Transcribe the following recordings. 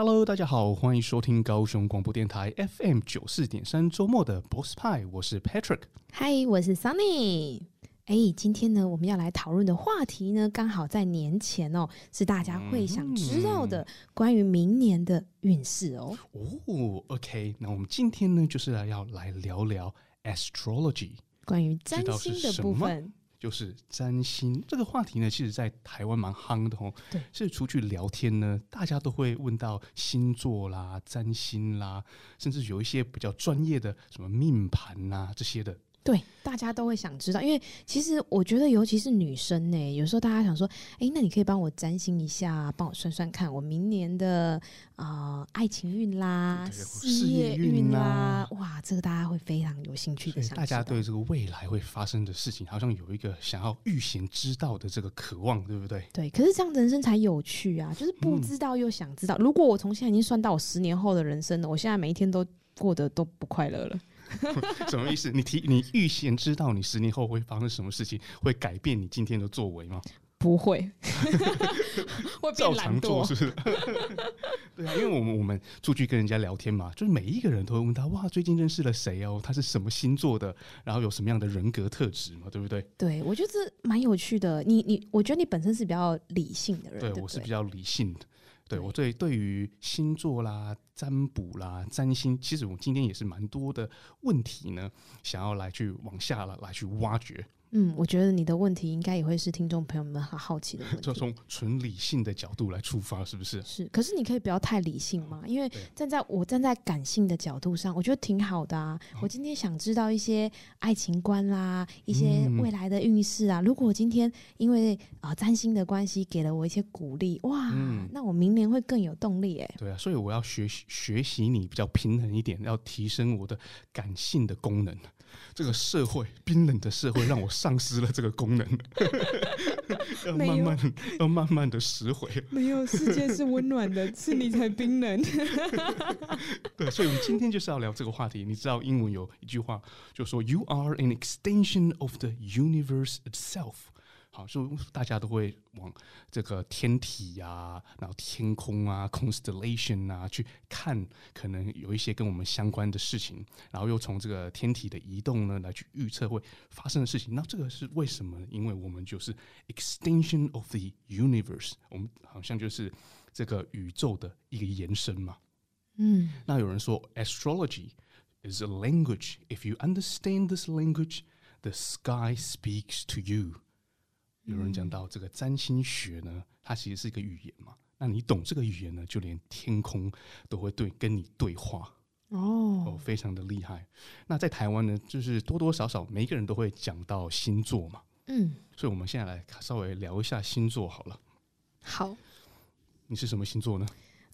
Hello，大家好，欢迎收听高雄广播电台 FM 九四点三周末的 Boss 派，我是 Patrick。Hi，我是 Sunny。哎，今天呢，我们要来讨论的话题呢，刚好在年前哦，是大家会想知道的关于明年的运势哦。哦，OK，那我们今天呢，就是来要来聊聊 Astrology，关于占星的部分。就是占星这个话题呢，其实在台湾蛮夯的哦。对，是出去聊天呢，大家都会问到星座啦、占星啦，甚至有一些比较专业的什么命盘呐这些的。对，大家都会想知道，因为其实我觉得，尤其是女生呢、欸，有时候大家想说，哎，那你可以帮我占星一下，帮我算算看，我明年的啊、呃、爱情运啦、事业运啦，哇，这个大家会非常有兴趣的。大家对这个未来会发生的事情，好像有一个想要预先知道的这个渴望，对不对？对，可是这样人生才有趣啊，就是不知道又想知道。嗯、如果我从现在已经算到我十年后的人生了，我现在每一天都过得都不快乐了。什么意思？你提你预先知道你十年后会发生什么事情，会改变你今天的作为吗？不会，会照常做是不是？对啊，因为我们我们出去跟人家聊天嘛，就是每一个人都会问他哇，最近认识了谁哦？他是什么星座的？然后有什么样的人格特质嘛？对不对？对，我觉得这蛮有趣的。你你，我觉得你本身是比较理性的人，对，我是比较理性的。对，我对对于星座啦、占卜啦、占星，其实我今天也是蛮多的问题呢，想要来去往下了来去挖掘。嗯，我觉得你的问题应该也会是听众朋友们很好奇的问题。就从纯理性的角度来出发，是不是？是，可是你可以不要太理性嘛，因为站在我站在感性的角度上，我觉得挺好的啊。哦、我今天想知道一些爱情观啦，一些未来的运势啊。嗯、如果我今天因为啊、呃、占星的关系给了我一些鼓励，哇，嗯、那我明年会更有动力哎。对啊，所以我要学习学习你比较平衡一点，要提升我的感性的功能。这个社会冰冷的社会让我丧失了这个功能，要慢慢要慢慢的拾回。没有，世界是温暖的，是你才冰冷。对，所以我们今天就是要聊这个话题。你知道英文有一句话，就说 “You are an extension of the universe itself”。好，所以大家都会往这个天体呀、啊，然后天空啊，constellation 啊去看，可能有一些跟我们相关的事情，然后又从这个天体的移动呢来去预测会发生的事情。那这个是为什么呢？因为我们就是 extension of the universe，我们好像就是这个宇宙的一个延伸嘛。嗯，那有人说 astrology is a language. If you understand this language, the sky speaks to you. 有人讲到这个占星学呢，它其实是一个语言嘛。那你懂这个语言呢，就连天空都会对跟你对话哦，哦，非常的厉害。那在台湾呢，就是多多少少每一个人都会讲到星座嘛，嗯，所以我们现在来稍微聊一下星座好了。好，你是什么星座呢？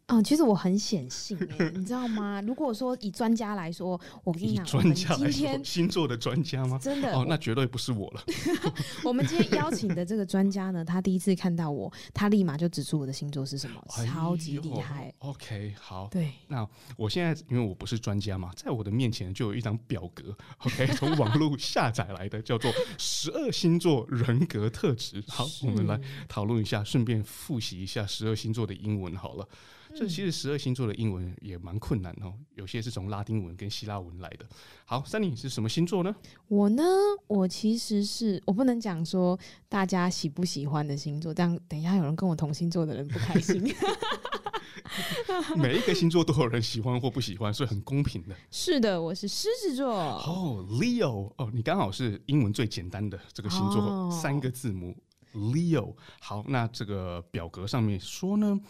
嗯，其实我很显性哎，你知道吗？如果说以专家来说，我跟你讲，专家今天，星座的专家吗？真的哦，那绝对不是我了。我们今天邀请的这个专家呢，他第一次看到我，他立马就指出我的星座是什么，超级厉害。OK，好，对。那我现在因为我不是专家嘛，在我的面前就有一张表格，OK，从网络下载来的，叫做十二星座人格特质。好，我们来讨论一下，顺便复习一下十二星座的英文好了。这其实十二星座的英文也蛮困难哦，有些是从拉丁文跟希腊文来的。好，Sunny 是什么星座呢？我呢，我其实是我不能讲说大家喜不喜欢的星座，这样等一下有人跟我同星座的人不开心。每一个星座都有人喜欢或不喜欢，所以很公平的。是的，我是狮子座。哦，Leo，哦，你刚好是英文最简单的这个星座，哦、三个字母 Leo。好，那这个表格上面说呢？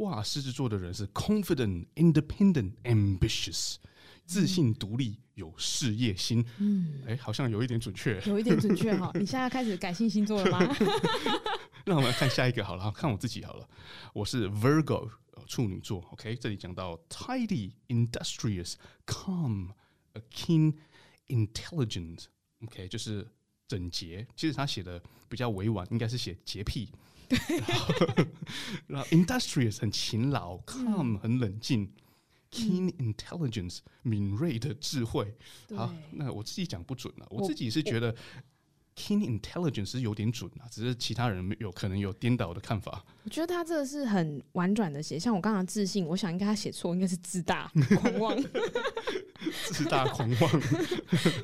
哇，狮子座的人是 confident, independent, ambitious，自信、独立、有事业心。嗯，哎，好像有一点准确，有一点准确哈。你现在开始改信星座了吗？那我们来看下一个好了，看我自己好了。我是 Virgo，处女座。OK，这里讲到 tidy, industrious, calm, a keen, intelligent。OK，就是整洁。其实他写的比较委婉，应该是写洁癖。然后，industrious 很勤劳，calm 很冷静，keen intelligence 敏锐的智慧。好，那我自己讲不准了，我自己是觉得 keen intelligence 是有点准啊，只是其他人有可能有颠倒的看法。我觉得他这个是很婉转的写，像我刚刚自信，我想应该他写错，应该是自大狂妄，自大狂妄。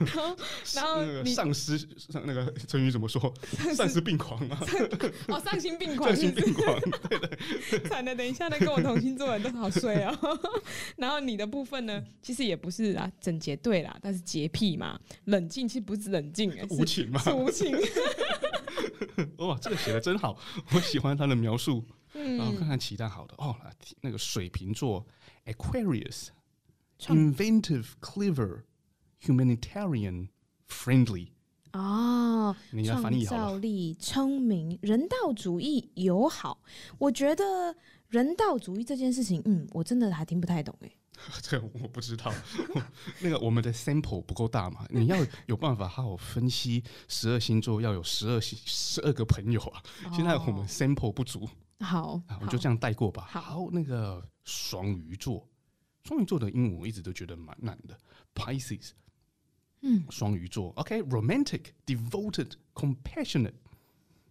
然后，然后 那个丧尸上那个成语怎么说？丧失病狂啊！哦，丧心病狂，丧心病狂。对对，惨了，等一下呢，跟我同星座的人都好衰哦。然后你的部分呢，其实也不是啊，整洁对啦，但是洁癖嘛，冷静其实不是冷静，是无情嘛。无情，哇，这个写的真好，我喜欢他的描述。嗯，然后看看其他好的哦，那个水瓶座，Aquarius，inventive、clever、humanitarian、friendly。哦，你要翻译好了。创造力、聪明、人道主义、友好。我觉得人道主义这件事情，嗯，我真的还听不太懂哎。这个我不知道，那个我们的 sample 不够大嘛？你要有办法好好分析十二星座，要有十二星十二个朋友啊。现在我们 sample 不足，好，我就这样带过吧。好，好，那个双鱼座，双鱼座的英文我一直都觉得蛮难的，Pisces，嗯，双鱼座，OK，romantic，devoted，compassionate，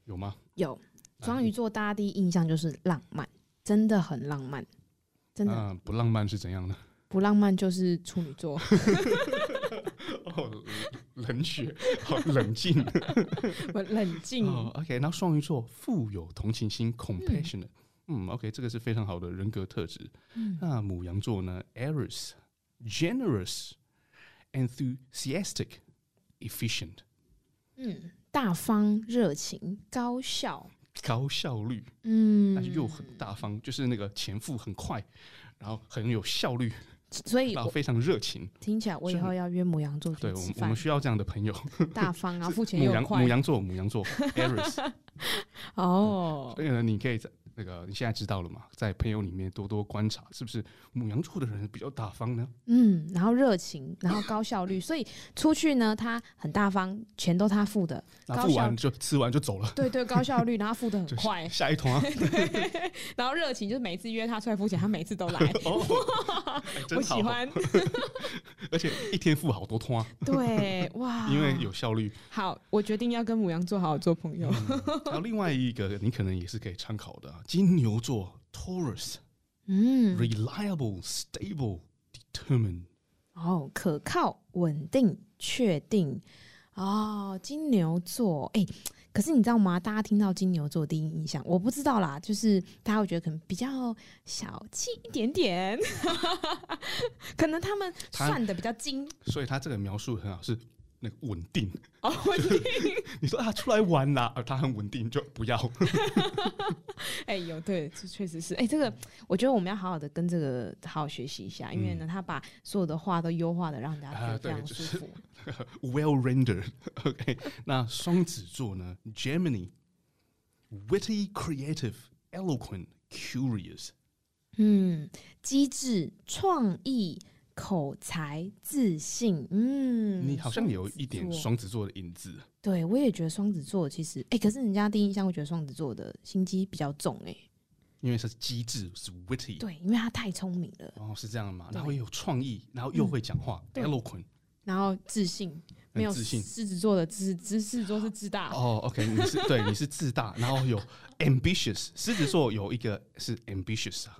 有吗？有，双鱼座大家第一印象就是浪漫，真的很浪漫。真的、呃、不浪漫是怎样的？不浪漫就是处女座。哦，冷血，好冷静，我冷静。哦、OK，那双鱼座富有同情心，compassionate。嗯，嗯，OK，这个是非常好的人格特质。嗯、那母羊座呢？Aries，generous，enthusiastic，efficient。嗯，大方、热情、高效。高效率，嗯，但是又很大方，就是那个钱付很快，然后很有效率，所以然后非常热情。听起来我以后要约母羊座，对，我们我们需要这样的朋友，大方啊，付钱又快。母羊座，母羊座，Aries。哦，所以呢，你可以在。那个你现在知道了嘛？在朋友里面多多观察，是不是母羊座的人比较大方呢？嗯，然后热情，然后高效率，所以出去呢，他很大方，钱都他付的，付完就吃完就走了。对对，高效率，然后付的 很快。下一团。对，然后热情就是每一次约他出来付钱，他每次都来。哦，我喜欢。而且一天付好多团。对，哇，因为有效率。好，我决定要跟母羊座好好做朋友。然后另外一个，你可能也是可以参考的。金牛座 Taurus，嗯，reliable, stable, determined，哦，可靠、稳定、确定，哦，金牛座，哎、欸，可是你知道吗？大家听到金牛座第一印象，我不知道啦，就是大家会觉得可能比较小气一点点，可能他们算的比较精，所以他这个描述很好，是。那个稳定哦，稳定。你说他出来玩啦，而他很稳定，就不要。哎，有对，这确实是。哎，这个我觉得我们要好好的跟这个好好学习一下，因为呢，他把所有的话都优化的让大家觉得非常舒服。Well rendered。OK，那双子座呢？Gemini，witty, creative, eloquent, curious。嗯，机智、创意。口才、自信，嗯，你好像有一点双子座的影子。对，我也觉得双子座其实，哎、欸，可是人家第一印象会觉得双子座的心机比较重、欸，哎，因为是机智，是 witty，对，因为他太聪明了。哦，是这样的嘛？然后又有创意，然后又会讲话、嗯、，eloquent，然后自信，没有自信。狮子座的自，狮子座是自大。哦，OK，你是对，你是自大，然后有 ambitious，狮子座有一个是 ambitious 啊，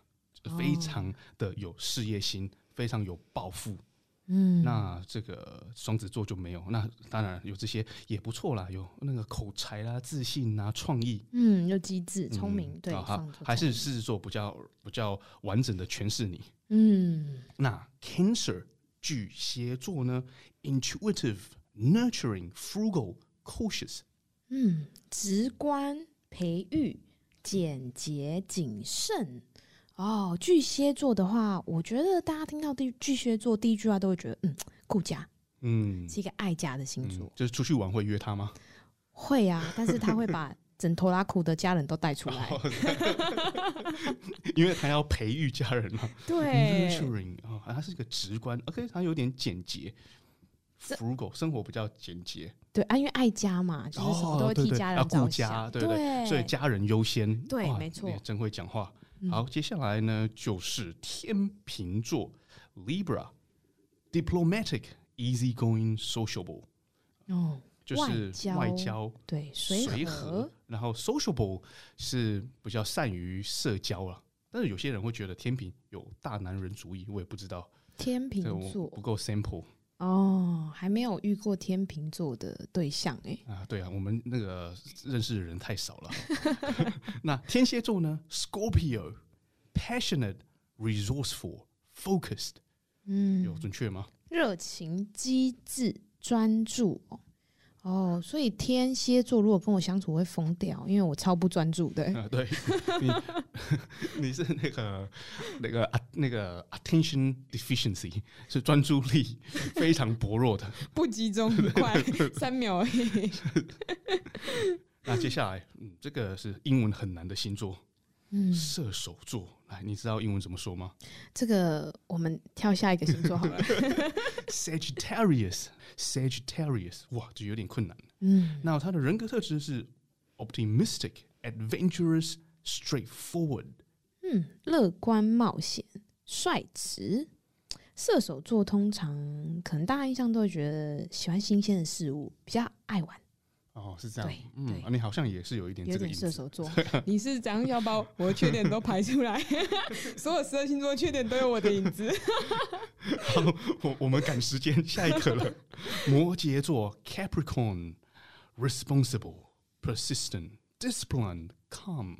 非常的有事业心。非常有抱负，嗯，那这个双子座就没有。那当然有这些也不错啦，有那个口才啦、自信啊、创意，嗯，又机智、聪明，嗯、对，好，还是狮子座比较比较完整的诠释你。嗯，那 Cancer 巨蟹座呢？Intuitive, nurturing, frugal, cautious。嗯，直观、培育、简洁、谨慎。哦，巨蟹座的话，我觉得大家听到第巨蟹座第一句话都会觉得，嗯，顾家，嗯，是一个爱家的星座。嗯、就是出去玩会约他吗？会啊，但是他会 把整头拉苦的家人都带出来，因为他要培育家人嘛。对，nurturing 啊，他是一个直观，OK，他有点简洁，frugal，生活比较简洁。对啊，因为爱家嘛，就是什么都会替家人着想，哦、对，对，对，对，对，所以家人优先。对，没错，真会讲话。好，接下来呢就是天秤座，Libra，diplomatic，easygoing，sociable。哦就是外交，对，随和。然后 sociable 是比较善于社交了，但是有些人会觉得天秤有大男人主义，我也不知道。天秤座不够 simple 哦，还没有遇过天秤座的对象哎。啊，对啊，我们那个认识的人太少了。那天蝎座呢？Scorpio，passionate。Resourceful, focused，嗯，有准确吗？热情、机智、专注。哦，所以天蝎座如果跟我相处会疯掉，因为我超不专注的。啊，对，你 你是那个那个啊那个 attention deficiency 是专注力非常薄弱的，不集中很快，三秒而已。那接下来，嗯，这个是英文很难的星座。嗯，射手座，来，你知道英文怎么说吗？这个我们跳下一个星座好了。Sagittarius，Sagittarius，哇，这有点困难。嗯，那他的人格特质是 optimistic, adventurous, straightforward。嗯，乐观、冒险、率直。射手座通常可能大家印象都会觉得喜欢新鲜的事物，比较爱玩。哦，是这样，嗯，你好像也是有一点这个射手座，你是怎样要把我的缺点都排出来？所有十二星座的缺点都有我的影子。好，我我们赶时间，下一个了。摩羯座，Capricorn，responsible, persistent, disciplined, calm。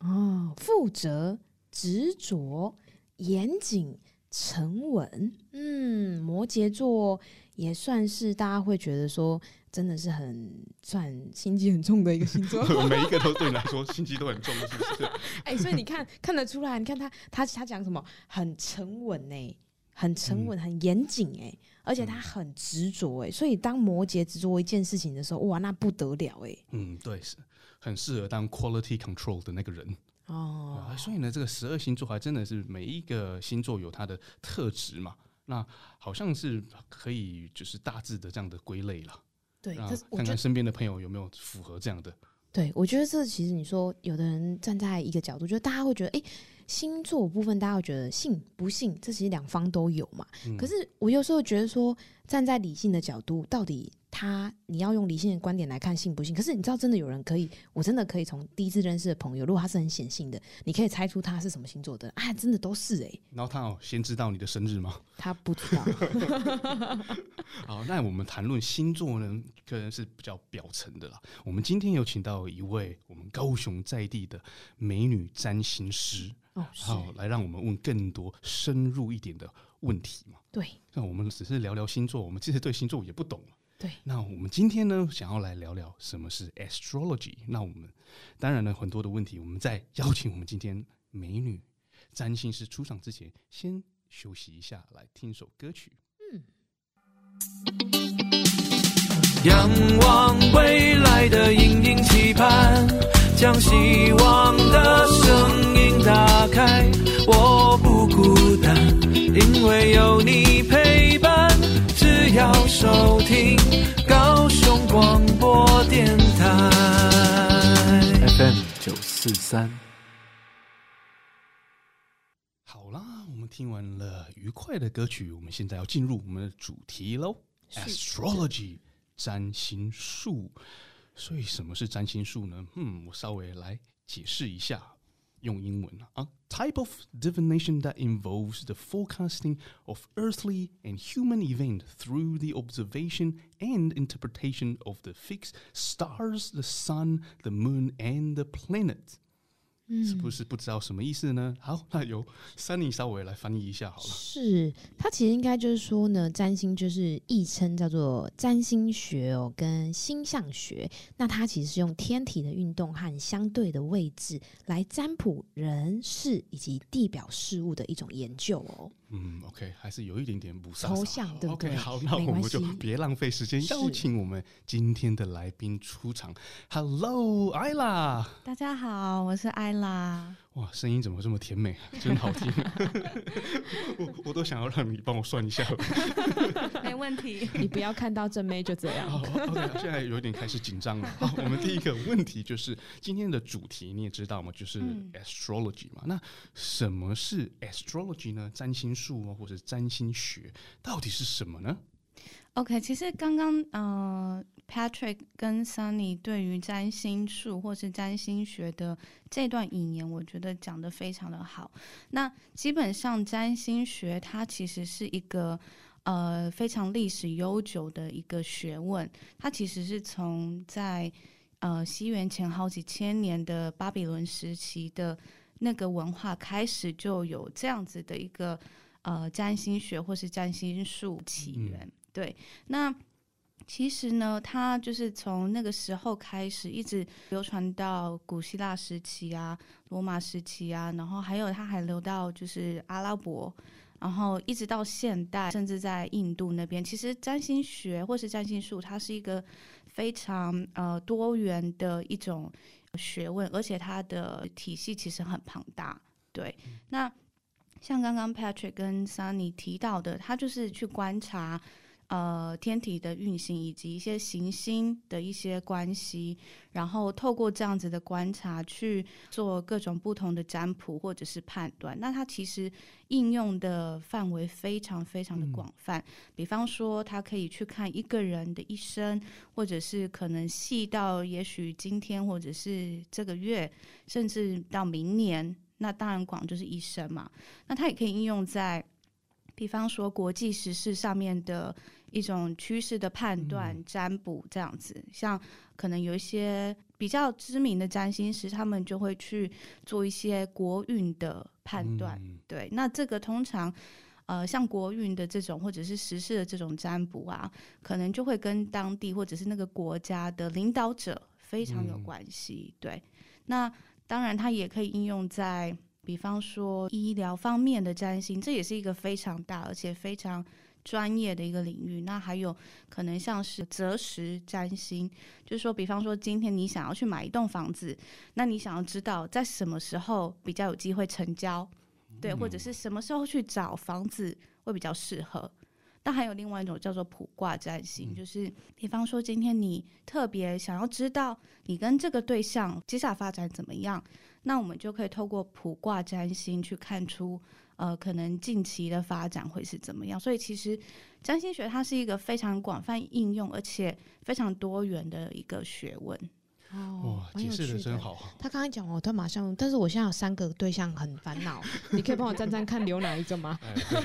哦，负责、执着、严谨、沉稳。嗯，摩羯座也算是大家会觉得说。真的是很算心机很重的一个星座，每一个都对你来说心机都很重，是不是？哎、欸，所以你看看得出来，你看他他他讲什么？很沉稳呢、欸，很沉稳，很严谨哎，而且他很执着哎。所以当摩羯执着一件事情的时候，哇，那不得了哎、欸。嗯，对，是很适合当 quality control 的那个人哦。所以呢，这个十二星座还真的是每一个星座有它的特质嘛？那好像是可以就是大致的这样的归类了。对，看看身边的朋友有没有符合这样的。对，我觉得这其实你说，有的人站在一个角度，就是大家会觉得，哎、欸，星座部分大家会觉得信不信，这其实两方都有嘛。嗯、可是我有时候觉得说，站在理性的角度，到底。他，你要用理性的观点来看信不信？可是你知道，真的有人可以，我真的可以从第一次认识的朋友，如果他是很显性的，你可以猜出他是什么星座的。啊，真的都是哎、欸。然后他有先知道你的生日吗？他不知道。好，那我们谈论星座呢，可能是比较表层的啦。我们今天有请到一位我们高雄在地的美女占星师，哦，好，来让我们问更多深入一点的问题嘛。对，那我们只是聊聊星座，我们其实对星座也不懂。对，那我们今天呢，想要来聊聊什么是 astrology。那我们当然呢，很多的问题，我们在邀请我们今天美女占星师出场之前，先休息一下，来听首歌曲。嗯，仰望未来的隐隐期盼，将希望的声音打开，我不孤单，因为有你陪伴。只要收听高雄广播电台 FM 九四三。好啦，我们听完了愉快的歌曲，我们现在要进入我们的主题喽。Astrology，占星术。所以什么是占星术呢？嗯，我稍微来解释一下。用英文啊，type of divination that involves the forecasting of earthly and human event through the observation and interpretation of the fixed stars, the sun, the moon, and the 是不是不知道什么意思呢？好，那由 Sunny 稍微来翻译一下好了。是，它其实应该就是说呢，占星就是亦称叫做占星学哦，跟星象学。那它其实是用天体的运动和相对的位置来占卜人事以及地表事物的一种研究哦。嗯，OK，还是有一点点不抽象，对不对？OK，好，那我们就别浪费时间，邀请我们今天的来宾出场。Hello，Ayla，大家好，我是 Ayla。哇，声音怎么这么甜美，真好听！我我都想要让你帮我算一下了。没问题，你不要看到正妹就这样。好，OK，现在有点开始紧张了。好，我们第一个问题就是今天的主题你也知道嘛？就是 astrology 嘛。嗯、那什么是 astrology 呢？占星术啊或者占星学到底是什么呢？OK，其实刚刚呃，Patrick 跟 Sunny 对于占星术或是占星学的这段引言，我觉得讲得非常的好。那基本上占星学它其实是一个呃非常历史悠久的一个学问，它其实是从在呃西元前好几千年的巴比伦时期的那个文化开始就有这样子的一个呃占星学或是占星术起源。嗯、对，那。其实呢，它就是从那个时候开始，一直流传到古希腊时期啊、罗马时期啊，然后还有它还流到就是阿拉伯，然后一直到现代，甚至在印度那边。其实占星学或是占星术，它是一个非常呃多元的一种学问，而且它的体系其实很庞大。对，那像刚刚 Patrick 跟 Sunny 提到的，他就是去观察。呃，天体的运行以及一些行星的一些关系，然后透过这样子的观察去做各种不同的占卜或者是判断。那它其实应用的范围非常非常的广泛。嗯、比方说，它可以去看一个人的一生，或者是可能细到也许今天或者是这个月，甚至到明年。那当然广就是一生嘛。那它也可以应用在，比方说国际时事上面的。一种趋势的判断、占卜这样子，像可能有一些比较知名的占星师，他们就会去做一些国运的判断。对，那这个通常，呃，像国运的这种或者是时事的这种占卜啊，可能就会跟当地或者是那个国家的领导者非常有关系。对，那当然它也可以应用在，比方说医疗方面的占星，这也是一个非常大而且非常。专业的一个领域，那还有可能像是择时占星，就是说，比方说今天你想要去买一栋房子，那你想要知道在什么时候比较有机会成交，对，或者是什么时候去找房子会比较适合。那还有另外一种叫做卜卦占星，就是比方说今天你特别想要知道你跟这个对象接下来发展怎么样，那我们就可以透过卜卦占星去看出。呃，可能近期的发展会是怎么样？所以其实占星学它是一个非常广泛应用，而且非常多元的一个学问。哦，解释的真好。他刚才讲哦，他马上，但是我现在有三个对象很烦恼，你可以帮我占占看留哪一个吗？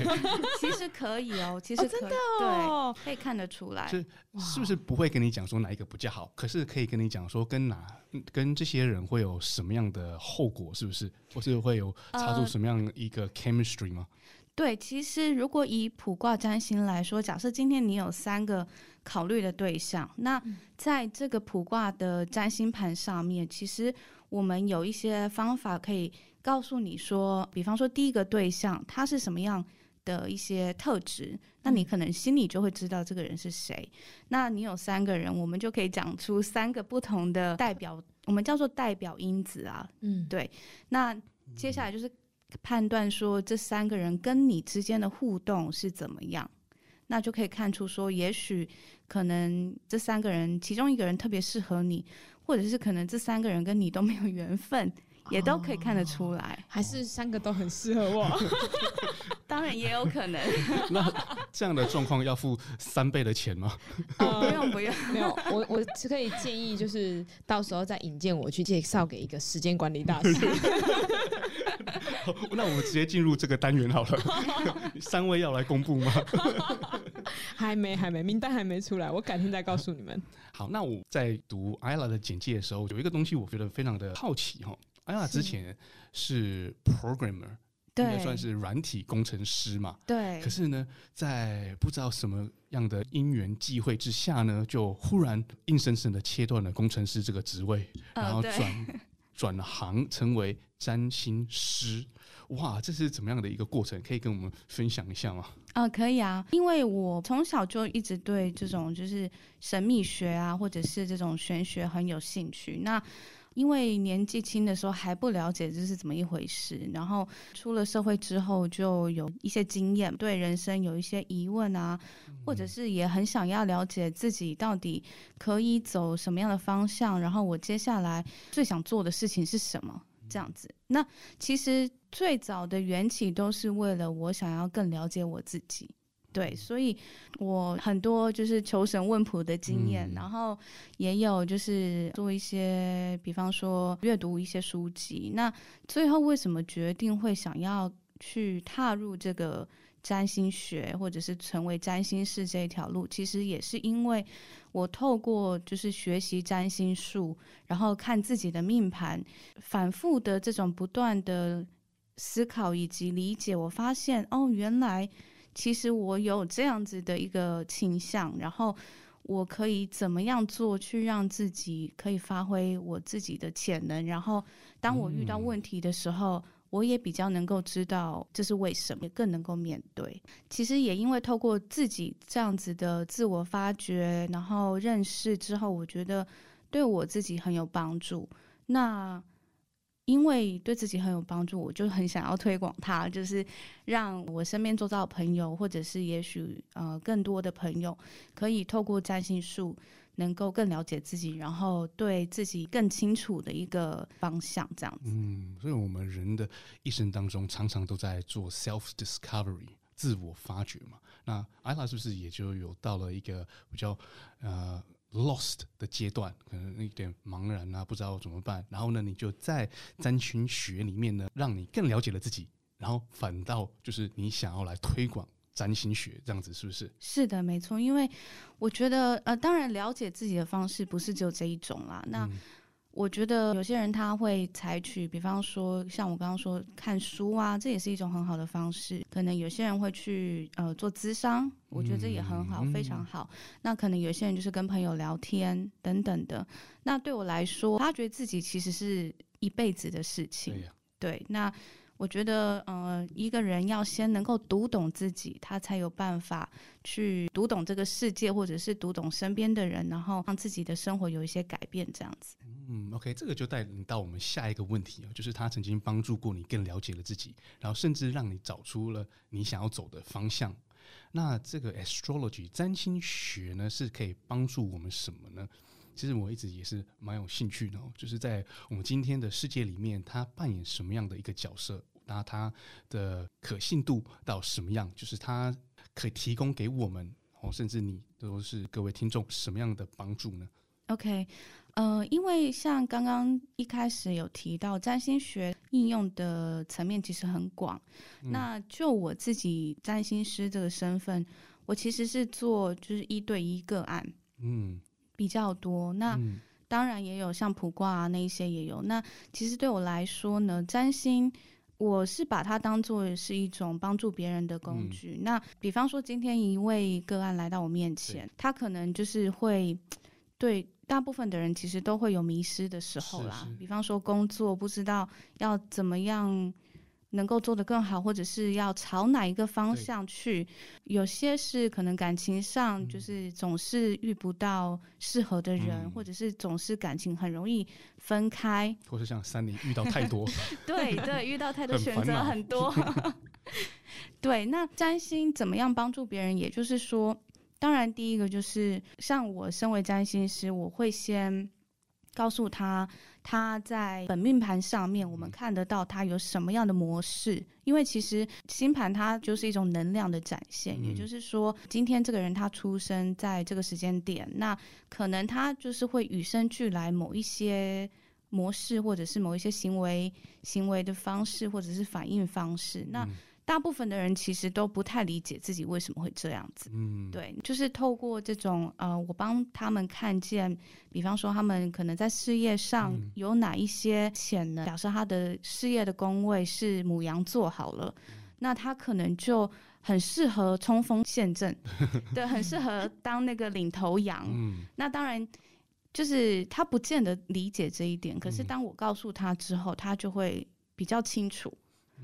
其实可以哦，其实、哦、真的哦，对，可以看得出来。是是不是不会跟你讲说哪一个比较好？可是可以跟你讲说跟哪跟这些人会有什么样的后果？是不是？或是会有擦出什么样一个 chemistry 吗？呃对，其实如果以卜卦占星来说，假设今天你有三个考虑的对象，那在这个卜卦的占星盘上面，其实我们有一些方法可以告诉你说，比方说第一个对象他是什么样的一些特质，那你可能心里就会知道这个人是谁。那你有三个人，我们就可以讲出三个不同的代表，我们叫做代表因子啊。嗯，对。那接下来就是。判断说这三个人跟你之间的互动是怎么样，那就可以看出说，也许可能这三个人其中一个人特别适合你，或者是可能这三个人跟你都没有缘分。也都可以看得出来，哦、还是三个都很适合我 当然也有可能。那这样的状况要付三倍的钱吗？呃、不用不用，没有，我我只可以建议，就是到时候再引荐我去介绍给一个时间管理大师。那我们直接进入这个单元好了。三位要来公布吗？还没还没，名单还没出来，我改天再告诉你们。好，那我在读 Ayla 的简介的时候，有一个东西我觉得非常的好奇哈。Ayla 之前是 programmer，对，应该算是软体工程师嘛。对。可是呢，在不知道什么样的因缘际会之下呢，就忽然硬生生的切断了工程师这个职位，然后转转行成为占星师。哇，这是怎么样的一个过程？可以跟我们分享一下吗？啊、可以啊，因为我从小就一直对这种就是神秘学啊，或者是这种玄学很有兴趣。那因为年纪轻的时候还不了解这是怎么一回事，然后出了社会之后就有一些经验，对人生有一些疑问啊，或者是也很想要了解自己到底可以走什么样的方向，然后我接下来最想做的事情是什么，这样子。那其实最早的缘起都是为了我想要更了解我自己。对，所以我很多就是求神问卜的经验，嗯、然后也有就是做一些，比方说阅读一些书籍。那最后为什么决定会想要去踏入这个占星学，或者是成为占星师这一条路？其实也是因为我透过就是学习占星术，然后看自己的命盘，反复的这种不断的思考以及理解，我发现哦，原来。其实我有这样子的一个倾向，然后我可以怎么样做，去让自己可以发挥我自己的潜能。然后当我遇到问题的时候，嗯、我也比较能够知道这是为什么，也更能够面对。其实也因为透过自己这样子的自我发掘，然后认识之后，我觉得对我自己很有帮助。那。因为对自己很有帮助，我就很想要推广它，就是让我身边周遭的朋友，或者是也许呃更多的朋友，可以透过占星术，能够更了解自己，然后对自己更清楚的一个方向，这样子。嗯，所以我们人的一生当中，常常都在做 self discovery，自我发掘嘛。那艾拉是不是也就有到了一个比较呃？lost 的阶段，可能一点茫然啊，不知道怎么办。然后呢，你就在占星学里面呢，让你更了解了自己，然后反倒就是你想要来推广占星学，这样子是不是？是的，没错。因为我觉得，呃，当然了解自己的方式不是只有这一种啦。那、嗯我觉得有些人他会采取，比方说像我刚刚说看书啊，这也是一种很好的方式。可能有些人会去呃做咨商，我觉得这也很好，嗯、非常好。那可能有些人就是跟朋友聊天等等的。那对我来说，发觉自己其实是一辈子的事情。对，对，那。我觉得，呃，一个人要先能够读懂自己，他才有办法去读懂这个世界，或者是读懂身边的人，然后让自己的生活有一些改变，这样子。嗯，OK，这个就带领到我们下一个问题啊，就是他曾经帮助过你，更了解了自己，然后甚至让你找出了你想要走的方向。那这个 astrology 占星学呢，是可以帮助我们什么呢？其实我一直也是蛮有兴趣的，就是在我们今天的世界里面，它扮演什么样的一个角色？那它的可信度到什么样？就是它可以提供给我们，哦，甚至你都是各位听众什么样的帮助呢？OK，呃，因为像刚刚一开始有提到，占星学应用的层面其实很广。嗯。那就我自己占星师这个身份，我其实是做就是一对一个案。嗯。比较多，那当然也有像卜卦啊那一些也有。那其实对我来说呢，占星我是把它当做是一种帮助别人的工具。嗯、那比方说今天一位个案来到我面前，他可能就是会对大部分的人其实都会有迷失的时候啦。是是比方说工作不知道要怎么样。能够做得更好，或者是要朝哪一个方向去？有些是可能感情上就是总是遇不到适合的人，嗯，或者是总是感情很容易分开，或是像三年遇到太多，对对，遇到太多选择很多。很 对，那占星怎么样帮助别人？也就是说，当然第一个就是像我身为占星师，我会先告诉他。他在本命盘上面，我们看得到他有什么样的模式？因为其实星盘它就是一种能量的展现，也就是说，今天这个人他出生在这个时间点，那可能他就是会与生俱来某一些模式，或者是某一些行为行为的方式，或者是反应方式。那大部分的人其实都不太理解自己为什么会这样子，嗯，对，就是透过这种呃，我帮他们看见，比方说他们可能在事业上有哪一些潜能，假设他的事业的宫位是母羊座好了，那他可能就很适合冲锋陷阵，对，很适合当那个领头羊。嗯，那当然就是他不见得理解这一点，可是当我告诉他之后，他就会比较清楚。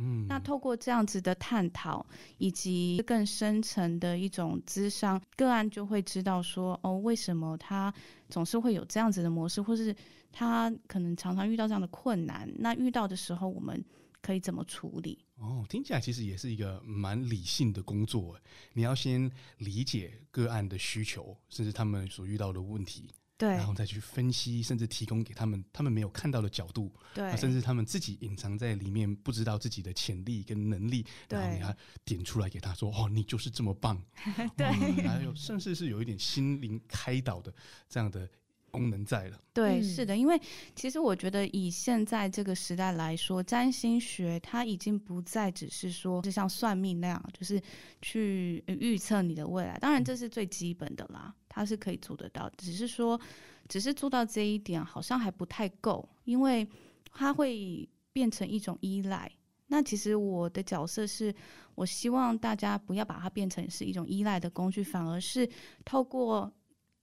嗯，那透过这样子的探讨，以及更深层的一种咨商，个案就会知道说，哦，为什么他总是会有这样子的模式，或是他可能常常遇到这样的困难。那遇到的时候，我们可以怎么处理？哦，听起来其实也是一个蛮理性的工作。你要先理解个案的需求，甚至他们所遇到的问题。对，然后再去分析，甚至提供给他们他们没有看到的角度，对，甚至他们自己隐藏在里面不知道自己的潜力跟能力，对，然后你要点出来给他说，哦，你就是这么棒，对，还有甚至是有一点心灵开导的这样的。功能在了，对，是的，因为其实我觉得以现在这个时代来说，占星学它已经不再只是说，就像算命那样，就是去预测你的未来。当然这是最基本的啦，它是可以做得到，只是说，只是做到这一点好像还不太够，因为它会变成一种依赖。那其实我的角色是，我希望大家不要把它变成是一种依赖的工具，反而是透过。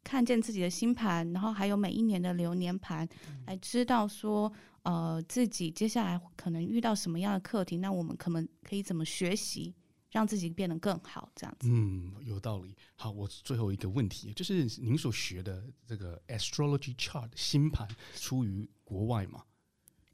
看见自己的星盘，然后还有每一年的流年盘，来知道说，呃，自己接下来可能遇到什么样的课题，那我们可能可以怎么学习，让自己变得更好，这样子。嗯，有道理。好，我最后一个问题就是，您所学的这个 astrology chart 星盘出于国外吗？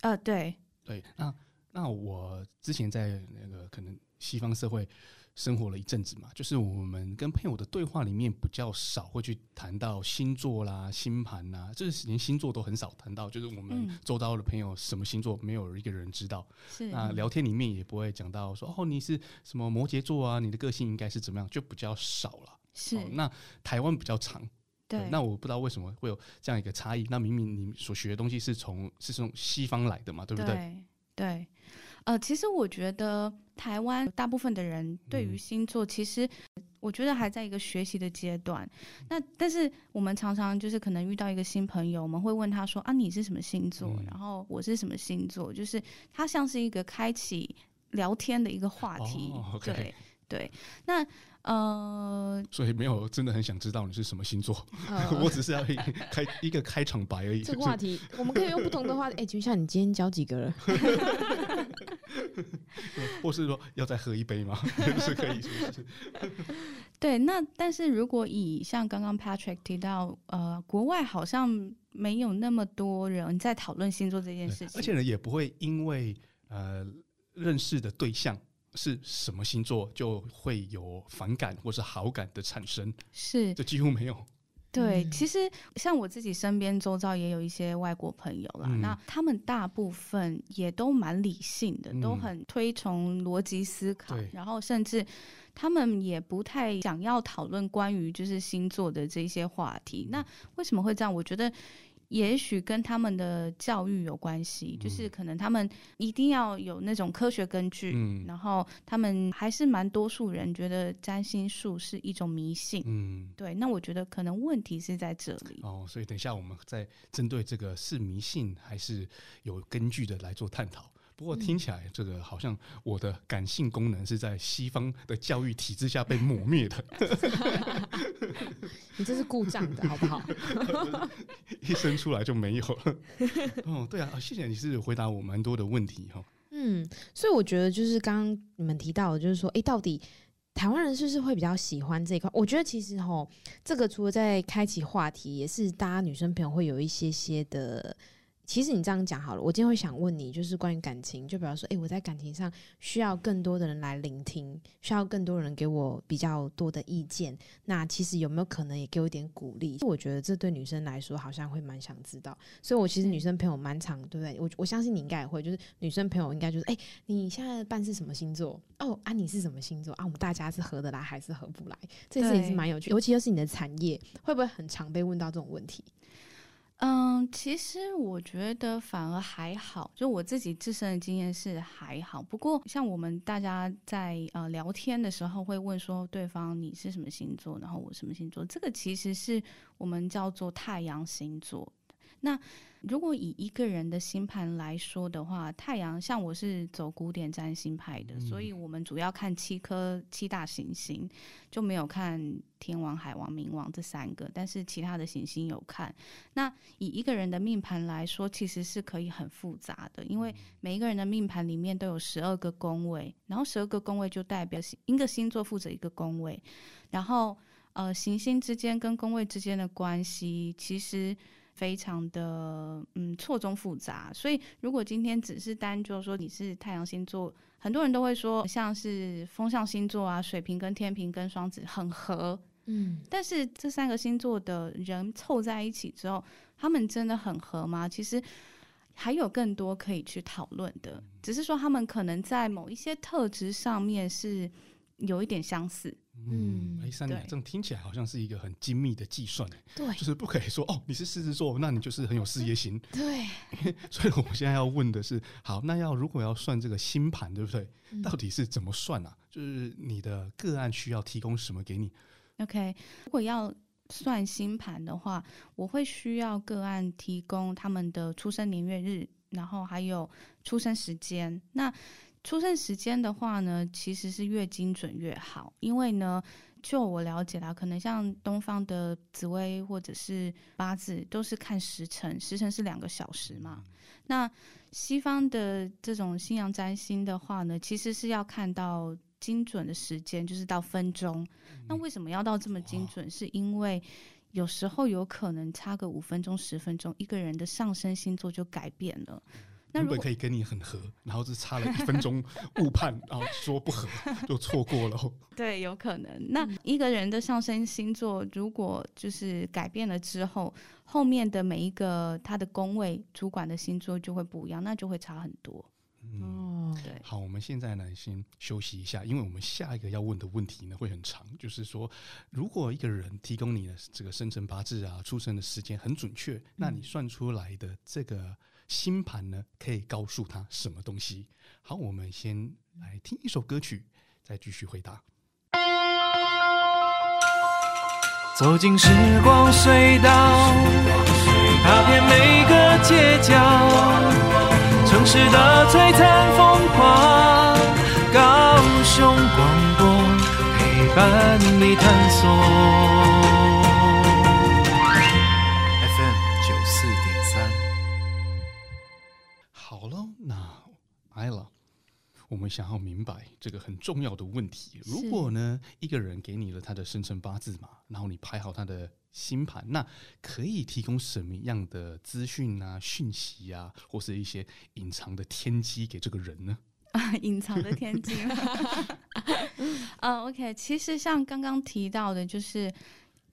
呃，对，对。那那我之前在那个可能西方社会。生活了一阵子嘛，就是我们跟朋友的对话里面比较少会去谈到星座啦、星盘呐，就是连星座都很少谈到。就是我们周遭的朋友什么星座，没有一个人知道。是、嗯、那聊天里面也不会讲到说哦，你是什么摩羯座啊？你的个性应该是怎么样？就比较少了。是。哦、那台湾比较长。对、嗯。那我不知道为什么会有这样一个差异。那明明你所学的东西是从是从西方来的嘛，对不对？对。对。呃，其实我觉得台湾大部分的人对于星座，其实我觉得还在一个学习的阶段。那但是我们常常就是可能遇到一个新朋友，我们会问他说：“啊，你是什么星座？”然后我是什么星座？就是它像是一个开启聊天的一个话题。哦 okay、对对，那。呃，所以没有真的很想知道你是什么星座，呃、我只是要开一个开场白而已。这个话题我们可以用不同的话题，哎、欸，就像你今天交几个了？或是说要再喝一杯吗？是可以，是不是？对，那但是如果以像刚刚 Patrick 提到，呃，国外好像没有那么多人在讨论星座这件事情，而且呢，也不会因为呃认识的对象。是什么星座就会有反感或是好感的产生？是，这几乎没有。对，其实像我自己身边周遭也有一些外国朋友啦，嗯、那他们大部分也都蛮理性的，嗯、都很推崇逻辑思考，然后甚至他们也不太想要讨论关于就是星座的这些话题。嗯、那为什么会这样？我觉得。也许跟他们的教育有关系，就是可能他们一定要有那种科学根据，嗯，然后他们还是蛮多数人觉得占星术是一种迷信，嗯，对。那我觉得可能问题是在这里。哦，所以等一下我们再针对这个是迷信还是有根据的来做探讨。不过听起来，这个好像我的感性功能是在西方的教育体制下被抹灭的。你这是故障的好不好？一生出来就没有了。哦，对啊，谢谢你是回答我蛮多的问题哈。嗯，所以我觉得就是刚刚你们提到的，就是说，哎，到底台湾人是不是会比较喜欢这一块？我觉得其实哈，这个除了在开启话题，也是大家女生朋友会有一些些的。其实你这样讲好了，我今天会想问你，就是关于感情，就比方说，诶，我在感情上需要更多的人来聆听，需要更多人给我比较多的意见。那其实有没有可能也给我一点鼓励？我觉得这对女生来说好像会蛮想知道。所以我其实女生朋友蛮常，对不对？我我相信你应该也会，就是女生朋友应该就是，诶，你现在的伴是什么星座？哦，啊，你是什么星座？啊，我们大家是合得来还是合不来？这事也是蛮有趣，尤其又是你的产业，会不会很常被问到这种问题？嗯，其实我觉得反而还好，就我自己自身的经验是还好。不过像我们大家在呃聊天的时候会问说，对方你是什么星座，然后我什么星座，这个其实是我们叫做太阳星座。那如果以一个人的星盘来说的话，太阳像我是走古典占星派的，嗯，所以我们主要看七颗七大行星，就没有看天王、海王、冥王这三个，但是其他的行星有看。那以一个人的命盘来说，其实是可以很复杂的，因为每一个人的命盘里面都有十二个宫位，然后十二个宫位就代表一个星座负责一个宫位，然后呃行星之间跟宫位之间的关系其实。非常的嗯错综复杂，所以如果今天只是单就说你是太阳星座，很多人都会说像是风象星座啊，水瓶跟天秤跟双子很合，嗯，但是这三个星座的人凑在一起之后，他们真的很合吗？其实还有更多可以去讨论的，只是说他们可能在某一些特质上面是有一点相似。嗯，哎，珊妮，这样听起来好像是一个很精密的计算，对，就是不可以说哦，你是狮子座，那你就是很有事业心，对。所以我们现在要问的是，好，那要如果要算这个星盘，对不对？嗯、到底是怎么算啊？就是你的个案需要提供什么给你？OK，如果要算星盘的话，我会需要个案提供他们的出生年月日，然后还有出生时间。那出生时间的话呢，其实是越精准越好，因为呢，就我了解啦，可能像东方的紫微或者是八字，都是看时辰，时辰是两个小时嘛。那西方的这种西洋占星的话呢，其实是要看到精准的时间，就是到分钟。那为什么要到这么精准？是因为有时候有可能差个五分钟、十分钟，一个人的上升星座就改变了。原本可以跟你很合，然后只差了一分钟 误判，然后说不合就错过了。对，有可能。那一个人的上升星座如果就是改变了之后，后面的每一个他的宫位主管的星座就会不一样，那就会差很多。嗯，对。好，我们现在呢先休息一下，因为我们下一个要问的问题呢会很长，就是说，如果一个人提供你的这个生辰八字啊，出生的时间很准确，那你算出来的这个。星盘呢，可以告诉他什么东西？好，我们先来听一首歌曲，再继续回答。走进时光隧道，踏遍每个街角，城市的璀璨风光，高雄广播陪伴你探索。们想要明白这个很重要的问题。如果呢，一个人给你了他的生辰八字嘛，然后你排好他的星盘，那可以提供什么样的资讯啊、讯息啊，或是一些隐藏的天机给这个人呢？啊，隐藏的天机。呃，OK，其实像刚刚提到的，就是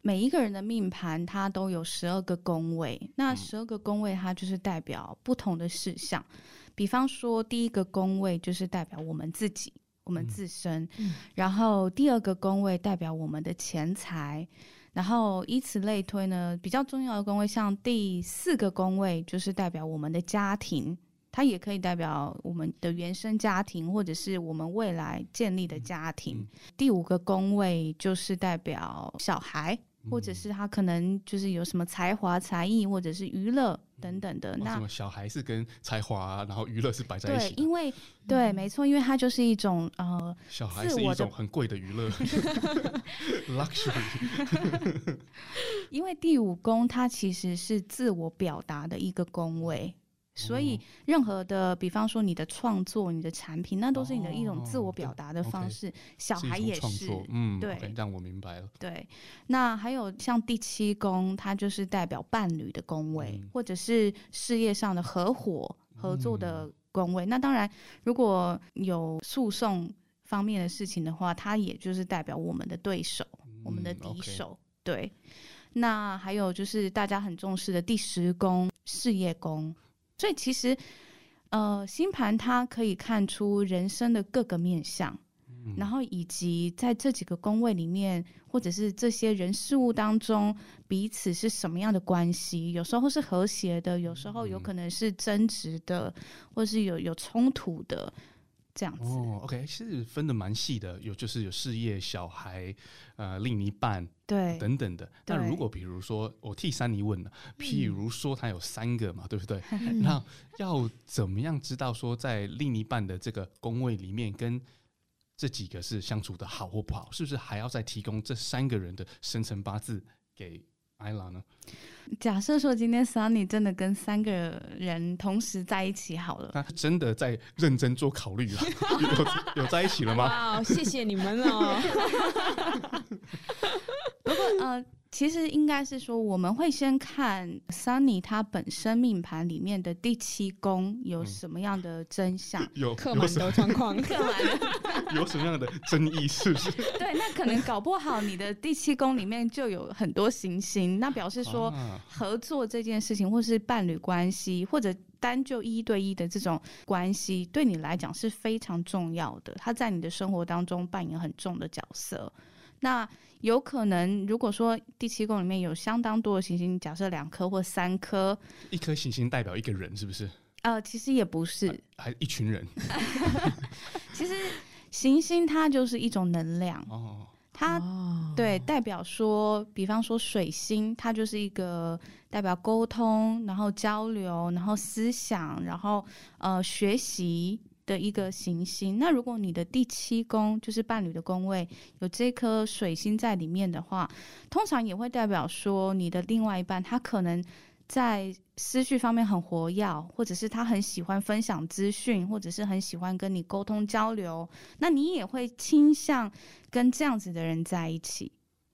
每一个人的命盘，它都有十二个宫位，那十二个宫位它就是代表不同的事项。比方说，第一个宫位就是代表我们自己，我们自身；嗯、然后第二个宫位代表我们的钱财，然后以此类推呢。比较重要的宫位，像第四个宫位就是代表我们的家庭，它也可以代表我们的原生家庭，或者是我们未来建立的家庭。嗯、第五个宫位就是代表小孩。或者是他可能就是有什么才华、才艺，或者是娱乐等等的。那、哦、小孩是跟才华、啊，然后娱乐是摆在一起。对，因为对，没错，因为它就是一种呃，小孩是一种很贵的娱乐，luxury。因为第五宫它其实是自我表达的一个宫位。所以，任何的，比方说你的创作、你的产品，那都是你的一种自我表达的方式。哦、小孩也是，是嗯，对让我明白了。对，那还有像第七宫，它就是代表伴侣的宫位，嗯、或者是事业上的合伙、合作的宫位。嗯、那当然，如果有诉讼方面的事情的话，它也就是代表我们的对手、嗯、我们的敌手。对，那还有就是大家很重视的第十宫，事业宫。所以其实，呃，星盘它可以看出人生的各个面相，嗯、然后以及在这几个宫位里面，或者是这些人事物当中，彼此是什么样的关系？有时候是和谐的，有时候有可能是争执的，嗯、或是有有冲突的。这样子哦，OK，其实分的蛮细的，有就是有事业、小孩、呃，另一半，对，等等的。那如果比如说我替珊妮问了，譬如说他有三个嘛，嗯、对不对？那要怎么样知道说在另一半的这个工位里面，跟这几个是相处的好或不好？是不是还要再提供这三个人的生辰八字给？艾拉呢？假设说今天 Sunny 真的跟三个人同时在一起好了，他真的在认真做考虑了，有有在一起了吗？哇，谢谢你们哦。不过呃，其实应该是说，我们会先看 Sunny 他本身命盘里面的第七宫有什么样的真相，嗯、有刻满的状况，刻满的 有什么样的争议，是不是？对，那可能搞不好你的第七宫里面就有很多行星，那表示说合作这件事情，或是伴侣关系，或者单就一对一的这种关系，对你来讲是非常重要的，他在你的生活当中扮演很重的角色。那有可能，如果说第七宫里面有相当多的行星，假设两颗或三颗，一颗行星代表一个人，是不是？呃，其实也不是，啊、还一群人。其实行星它就是一种能量哦，它对代表说，比方说水星，它就是一个代表沟通，然后交流，然后思想，然后呃学习。的一个行星，那如果你的第七宫就是伴侣的宫位有这颗水星在里面的话，通常也会代表说你的另外一半他可能在思绪方面很活跃，或者是他很喜欢分享资讯，或者是很喜欢跟你沟通交流，那你也会倾向跟这样子的人在一起。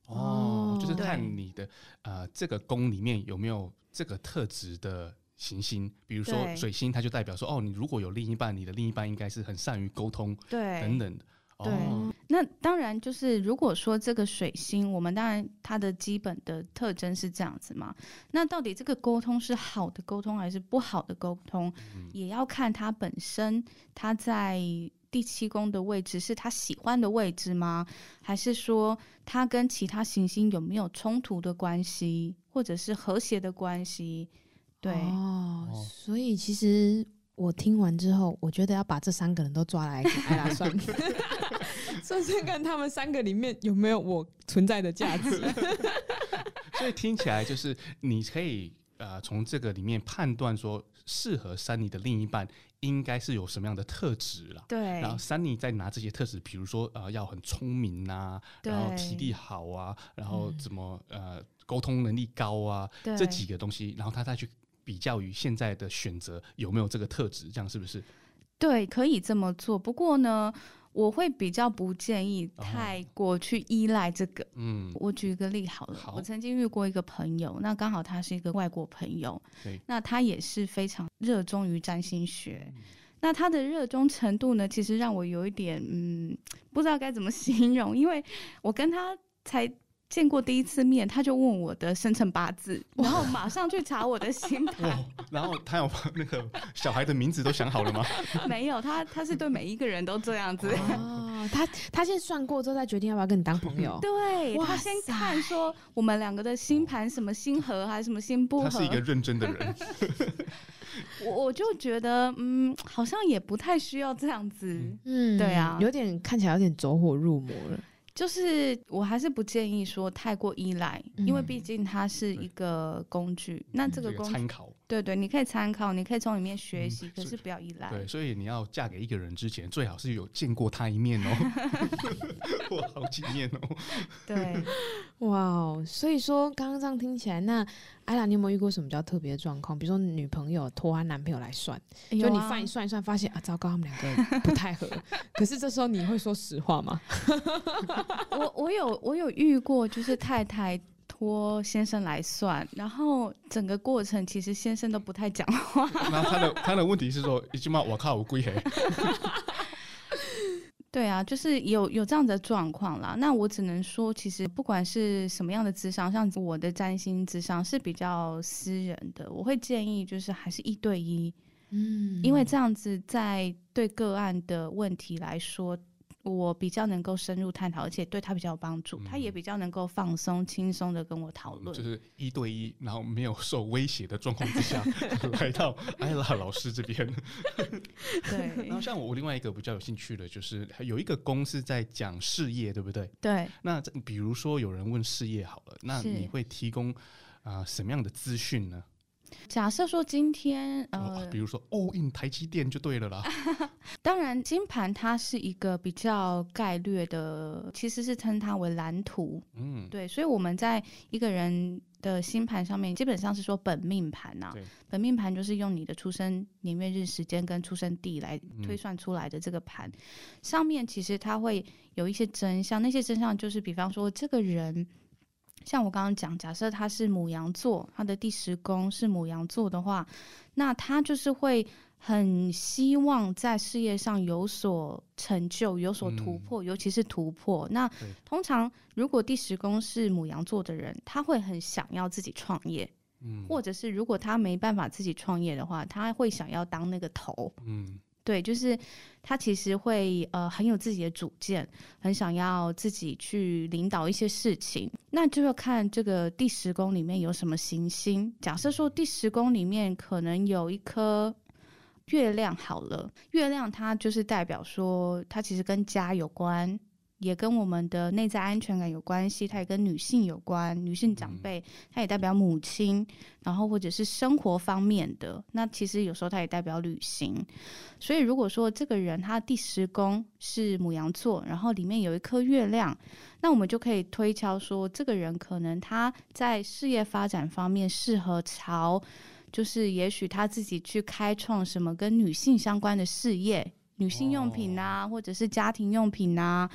哦，就是看你的呃这个宫里面有没有这个特质的。行星，比如说水星，它就代表说，哦，你如果有另一半，你的另一半应该是很善于沟通，对，等等的。对，哦、那当然就是如果说这个水星，我们当然它的基本的特征是这样子嘛。那到底这个沟通是好的沟通还是不好的沟通，嗯、也要看它本身，它在第七宫的位置是他喜欢的位置吗？还是说他跟其他行星有没有冲突的关系，或者是和谐的关系？对哦，所以其实我听完之后，我觉得要把这三个人都抓来给艾拉算，算算看他们三个里面有没有我存在的价值。所以听起来就是你可以呃从这个里面判断说，适合 Sunny 的另一半应该是有什么样的特质了。对，然后 Sunny 再拿这些特质，比如说呃要很聪明啊，然后体力好啊，然后怎么呃沟通能力高啊，这几个东西，然后他再去。比较于现在的选择有没有这个特质，这样是不是？对，可以这么做。不过呢，我会比较不建议太过去依赖这个。嗯，我举一个例好了。好，我曾经遇过一个朋友，那刚好他是一个外国朋友，那他也是非常热衷于占星学。嗯，那他的热衷程度呢，其实让我有一点嗯，不知道该怎么形容，因为我跟他才。见过第一次面，他就问我的生辰八字，然后马上去查我的星盘。然后他有那个小孩的名字都想好了吗？没有，他他是对每一个人都这样子。哦，他他先算过之后再决定要不要跟你当朋友。对，他先看说我们两个的星盘什么星合还是什么星不合。他是一个认真的人。我我就觉得，嗯，好像也不太需要这样子。嗯，对啊，有点看起来有点走火入魔了。就是我还是不建议说太过依赖，嗯、因为毕竟它是一个工具。嗯、那这个工具参考，对对，你可以参考，你可以从里面学习，嗯、可是不要依赖。对，所以你要嫁给一个人之前，最好是有见过他一面哦 或好几面哦。对，哇哦，所以说刚刚这样听起来，那艾拉，你有没有遇过什么比较特别的状况？比如说女朋友拖她男朋友来算，哎、就你算一算一算，发现啊，糟糕，他们两个不太合。可是这时候你会说实话吗？我我有我有遇过，就是太太托先生来算，然后整个过程其实先生都不太讲话。然后他的他的问题是说，一句话我靠我归黑。对啊，就是有有这样的状况啦。那我只能说，其实不管是什么样的智商，像我的占星智商是比较私人的，我会建议就是还是一对一，嗯，因为这样子在对个案的问题来说。我比较能够深入探讨，而且对他比较有帮助，嗯、他也比较能够放松、轻松的跟我讨论，就是一对一，然后没有受威胁的状况之下 来到艾拉老师这边。对，然后像我另外一个比较有兴趣的，就是有一个公司在讲事业，对不对？对。那比如说有人问事业好了，那你会提供啊、呃、什么样的资讯呢？假设说今天比如说 all in 台积电就对了啦。当然，金盘它是一个比较概略的，其实是称它为蓝图。嗯，对，所以我们在一个人的星盘上面，基本上是说本命盘呐、本命盘就是用你的出生年月日时间跟出生地来推算出来的这个盘，嗯、上面其实它会有一些真相，那些真相就是，比方说这个人。像我刚刚讲，假设他是母羊座，他的第十宫是母羊座的话，那他就是会很希望在事业上有所成就、有所突破，嗯、尤其是突破。那通常如果第十宫是母羊座的人，他会很想要自己创业，嗯，或者是如果他没办法自己创业的话，他会想要当那个头，嗯。对，就是他其实会呃很有自己的主见，很想要自己去领导一些事情。那就要看这个第十宫里面有什么行星。假设说第十宫里面可能有一颗月亮，好了，月亮它就是代表说它其实跟家有关。也跟我们的内在安全感有关系，它也跟女性有关，女性长辈，它也代表母亲，然后或者是生活方面的。那其实有时候它也代表旅行。所以如果说这个人他第十宫是母羊座，然后里面有一颗月亮，那我们就可以推敲说，这个人可能他在事业发展方面适合朝，就是也许他自己去开创什么跟女性相关的事业。女性用品啊，oh. 或者是家庭用品啊，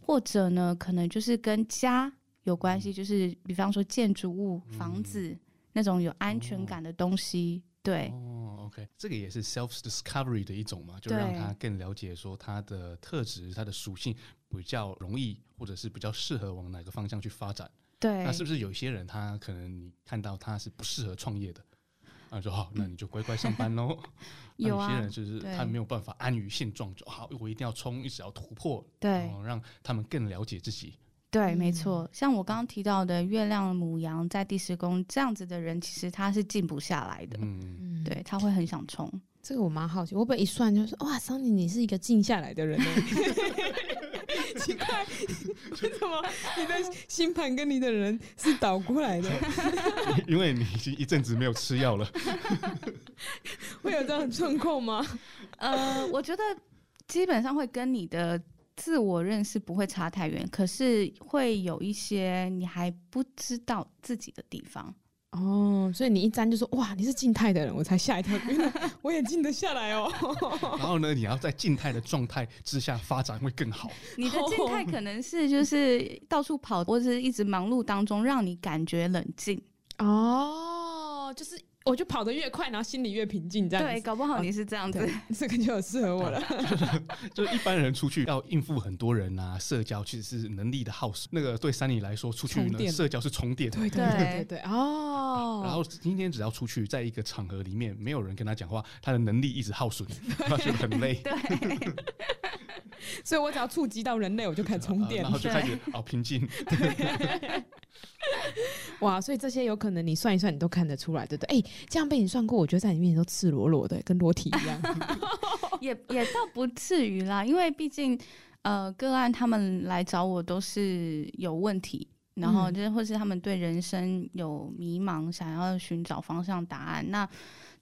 或者呢，可能就是跟家有关系，就是比方说建筑物、嗯、房子那种有安全感的东西。Oh. 对，哦、oh,，OK，这个也是 self discovery 的一种嘛，就让他更了解说他的特质、他的属性比较容易，或者是比较适合往哪个方向去发展。对，那是不是有些人他可能你看到他是不适合创业的？那就好，那你就乖乖上班喽。有些人就是他没有办法安于现状，就好，我一定要冲，一直要突破，对，让他们更了解自己。对，没错。像我刚刚提到的月亮母羊在第十宫这样子的人，其实他是静不下来的。嗯，对，他会很想冲。这个我蛮好奇，我本一算就是哇，桑尼你是一个静下来的人呢。奇怪，为什么你的星盘跟你的人是倒过来的？因为你已经一阵子没有吃药了。会有这样的状况吗？呃，我觉得基本上会跟你的自我认识不会差太远，可是会有一些你还不知道自己的地方。哦，所以你一沾就说哇，你是静态的人，我才吓一跳，原来我也静得下来哦。然后呢，你要在静态的状态之下发展会更好。你的静态可能是就是到处跑，或者是一直忙碌当中，让你感觉冷静。哦，就是。我就跑得越快，然后心里越平静，这样子。对，搞不好你是这样子，这个就很适合我了。就是一般人出去要应付很多人啊，社交其实是能力的耗损。那个对山里来说，出去呢，社交是充电。对 对对对对哦。然后今天只要出去，在一个场合里面，没有人跟他讲话，他的能力一直耗损，他觉得很累。对。所以我只要触及到人类，我就开始充电，然后就开始哦平静。哇，所以这些有可能你算一算，你都看得出来，对不对？哎、欸。这样被你算过，我觉得在你面前都赤裸裸的，跟裸体一样。也也倒不至于啦，因为毕竟呃个案他们来找我都是有问题，然后就是或是他们对人生有迷茫，想要寻找方向答案。那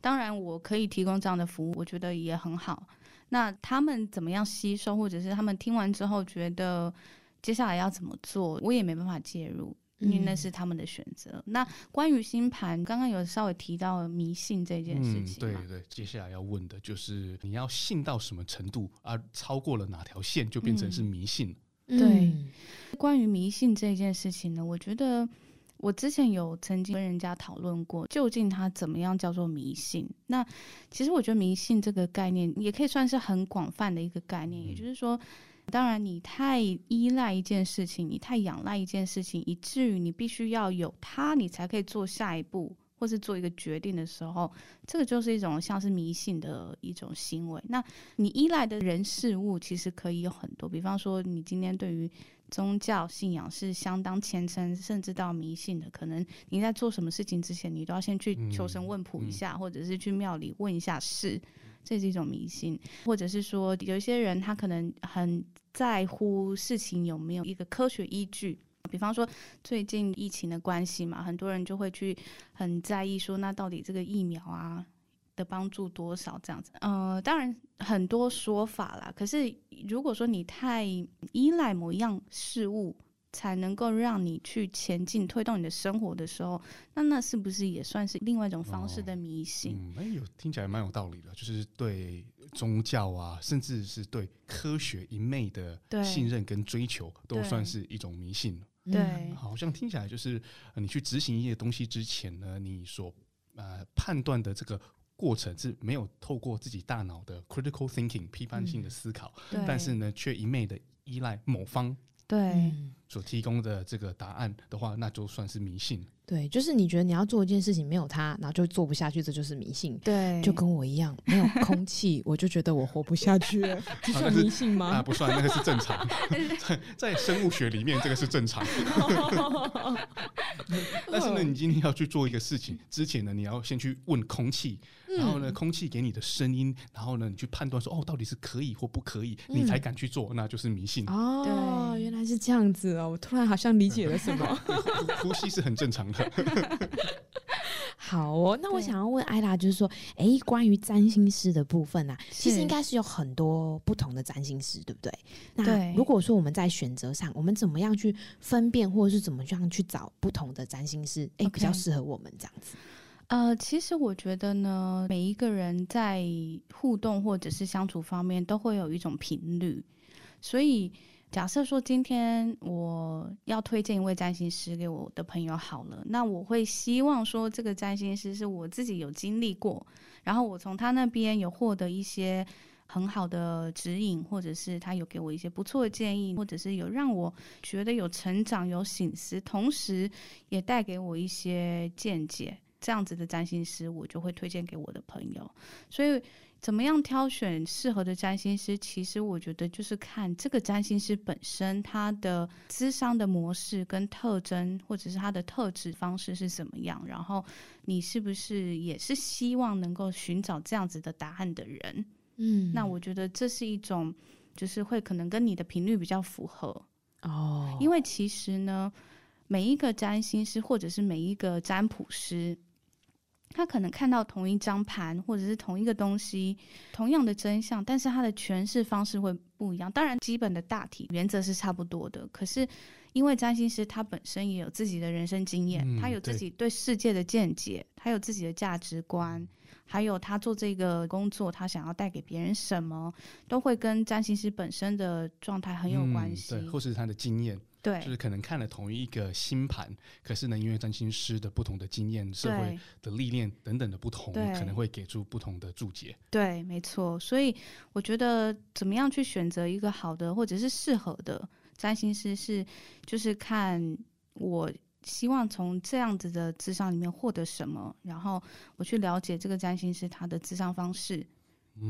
当然我可以提供这样的服务，我觉得也很好。那他们怎么样吸收，或者是他们听完之后觉得接下来要怎么做，我也没办法介入。因为那是他们的选择。嗯、那关于星盘，刚刚有稍微提到迷信这件事情。嗯，对对，接下来要问的就是你要信到什么程度，而超过了哪条线就变成是迷信。嗯、对，关于迷信这件事情呢，我觉得我之前有曾经跟人家讨论过，究竟它怎么样叫做迷信？那其实我觉得迷信这个概念也可以算是很广泛的一个概念，嗯、也就是说。当然，你太依赖一件事情，你太仰赖一件事情，以至于你必须要有它，你才可以做下一步，或是做一个决定的时候，这个就是一种像是迷信的一种行为。那你依赖的人事物其实可以有很多，比方说，你今天对于宗教信仰是相当虔诚，甚至到迷信的，可能你在做什么事情之前，你都要先去求神问卜一下，嗯嗯、或者是去庙里问一下事。这是一种迷信，或者是说，有一些人他可能很在乎事情有没有一个科学依据。比方说，最近疫情的关系嘛，很多人就会去很在意说，那到底这个疫苗啊的帮助多少这样子？呃，当然很多说法啦。可是如果说你太依赖某一样事物，才能够让你去前进、推动你的生活的时候，那那是不是也算是另外一种方式的迷信？哦、嗯，有听起来蛮有道理的，就是对宗教啊，甚至是对科学一昧的信任跟追求，都算是一种迷信。对，好像听起来就是你去执行一些东西之前呢，你所呃判断的这个过程是没有透过自己大脑的 critical thinking 批判性的思考，嗯、但是呢，却一昧的依赖某方对所提供的这个答案的话，那就算是迷信。对，就是你觉得你要做一件事情没有它，然后就做不下去，这就是迷信。对，就跟我一样，没有空气，我就觉得我活不下去了，这算迷信吗？啊，不算，那个是正常。在 在生物学里面，这个是正常。但是呢，你今天要去做一个事情之前呢，你要先去问空气，然后呢，空气给你的声音，然后呢，你去判断说，哦，到底是可以或不可以，你才敢去做，那就是迷信。哦，原来是这样子哦，我突然好像理解了什么。呼吸是很正常的。好哦，那我想要问艾拉，就是说，哎，关于占星师的部分啊，其实应该是有很多不同的占星师，对不对？那如果说我们在选择上，我们怎么样去分辨，或者是怎么样去找不同的占星师，哎，比较适合我们这样子？呃，其实我觉得呢，每一个人在互动或者是相处方面，都会有一种频率，所以。假设说今天我要推荐一位占星师给我的朋友好了，那我会希望说这个占星师是我自己有经历过，然后我从他那边有获得一些很好的指引，或者是他有给我一些不错的建议，或者是有让我觉得有成长、有醒思，同时也带给我一些见解，这样子的占星师我就会推荐给我的朋友，所以。怎么样挑选适合的占星师？其实我觉得就是看这个占星师本身他的智商的模式跟特征，或者是他的特质方式是怎么样。然后你是不是也是希望能够寻找这样子的答案的人？嗯，那我觉得这是一种，就是会可能跟你的频率比较符合哦。因为其实呢，每一个占星师或者是每一个占卜师。他可能看到同一张盘，或者是同一个东西，同样的真相，但是他的诠释方式会不一样。当然，基本的大体原则是差不多的。可是，因为占星师他本身也有自己的人生经验，嗯、他有自己对世界的见解，他有自己的价值观，还有他做这个工作，他想要带给别人什么，都会跟占星师本身的状态很有关系，嗯、对，或是他的经验。对，就是可能看了同一个星盘，可是呢，因为占星师的不同的经验、社会的历练等等的不同，可能会给出不同的注解。对，没错。所以我觉得，怎么样去选择一个好的或者是适合的占星师，是就是看我希望从这样子的智商里面获得什么，然后我去了解这个占星师他的智商方式。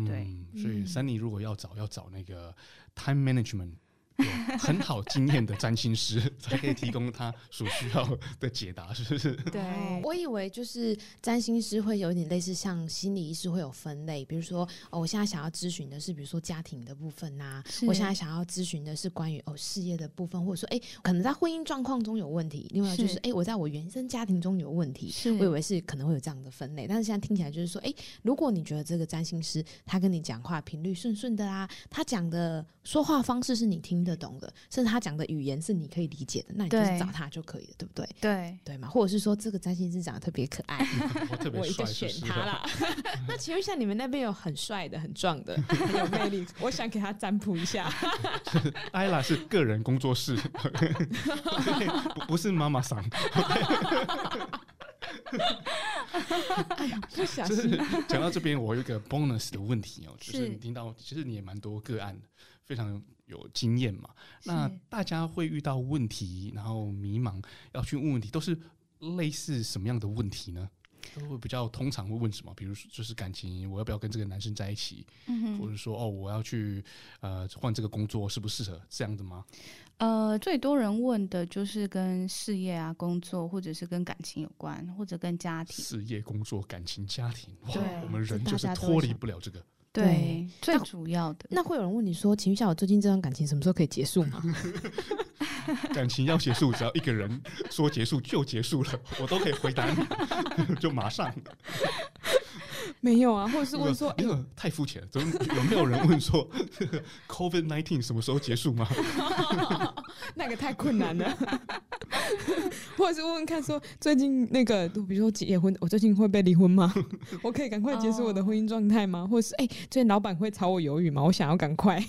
对，嗯、所以 Sunny 如果要找，要找那个 time management。有很好经验的占星师 才可以提供他所需要的解答，是不是？对，我以为就是占星师会有点类似像心理医师会有分类，比如说哦，我现在想要咨询的是比如说家庭的部分呐、啊，我现在想要咨询的是关于哦事业的部分，或者说哎可能在婚姻状况中有问题，另外就是哎我在我原生家庭中有问题，我以为是可能会有这样的分类，但是现在听起来就是说哎，如果你觉得这个占星师他跟你讲话频率顺顺的啦，他讲的说话方式是你听得懂的，甚至他讲的语言是你可以理解的，那你就是找他就可以了，对，不对？对对嘛，或者是说这个占星师长得特别可爱，嗯、我一个选他啦。那请问一下，你们那边有很帅的、很壮的、很有魅力，我想给他占卜一下。艾拉是个人工作室，不是妈妈桑。哎呀，不小心。讲到这边，我有一个 bonus 的问题哦，就是你听到，其实你也蛮多个案的，非常有经验嘛。那大家会遇到问题，然后迷茫，要去问问题，都是类似什么样的问题呢？都会比较通常会问什么？比如说，就是感情，我要不要跟这个男生在一起？嗯、或者说，哦，我要去呃换这个工作，适不适合这样的吗？呃，最多人问的就是跟事业啊、工作，或者是跟感情有关，或者跟家庭。事业、工作、感情、家庭，哇，对我们人就是脱离不了这个。对，最主要的那。会有人问你说：“请问一下，我最近这段感情什么时候可以结束吗？” 感情要结束，只要一个人说结束就结束了，我都可以回答你，就马上。没有啊，或者是问说，那个、欸、太肤浅了，怎么有没有人问说，COVID nineteen 什么时候结束吗？那个太困难了。或者是问问看说最近那个，比如说结婚，我最近会被离婚吗？我可以赶快结束我的婚姻状态吗？或者是哎、欸，最近老板会炒我鱿鱼吗？我想要赶快。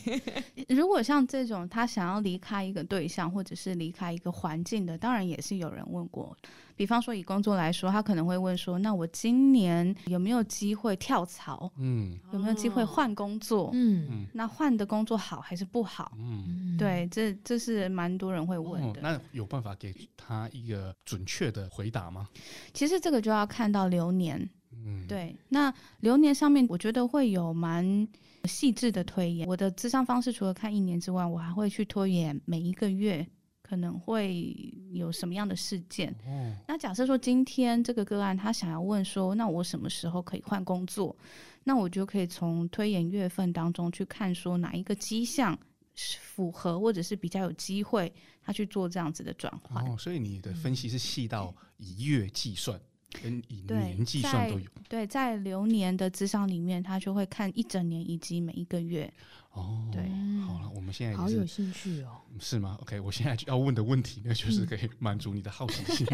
如果像这种他想要离开一个对象，或者是离开一个环境的，当然也是有人问过。比方说以工作来说，他可能会问说：“那我今年有没有机会跳槽？嗯，有没有机会换工作？嗯，那换的工作好还是不好？嗯，对，这这是蛮多人会问的。哦，那有办法给他一个准确的回答吗？其实这个就要看到流年。嗯，对，那流年上面我觉得会有蛮细致的推演。我的智商方式除了看一年之外，我还会去推演每一个月。可能会有什么样的事件？哦，那假设说今天这个个案他想要问说，那我什么时候可以换工作？那我就可以从推演月份当中去看说哪一个迹象符合，或者是比较有机会他去做这样子的转换。哦，所以你的分析是细到以月计算。跟以年计算都有。对，在流年的智商里面，他就会看一整年以及每一个月。哦，对，好了，我们现在好有兴趣哦。是吗？OK，我现在要问的问题呢，就是可以满足你的好奇心。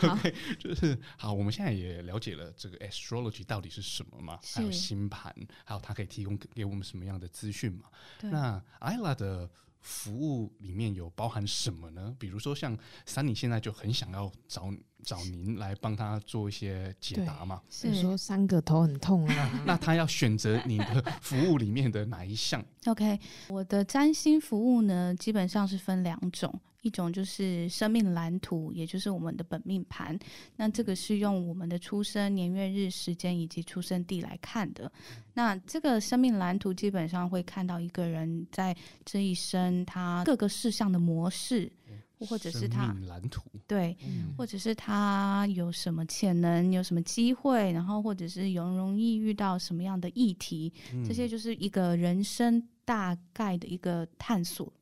嗯、OK，就是好，我们现在也了解了这个 astrology 到底是什么嘛，还有星盘，还有它可以提供给我们什么样的资讯嘛？那 Ayla 的。服务里面有包含什么呢？比如说，像 Sunny 现在就很想要找找您来帮他做一些解答嘛。是说三个头很痛啊？那他要选择你的服务里面的哪一项？OK，我的占星服务呢，基本上是分两种。一种就是生命蓝图，也就是我们的本命盘。那这个是用我们的出生年月日时间以及出生地来看的。那这个生命蓝图基本上会看到一个人在这一生他各个事项的模式，或者是他蓝图对，或者是他有什么潜能，有什么机会，然后或者是容容易遇到什么样的议题，这些就是一个人生大概的一个探索。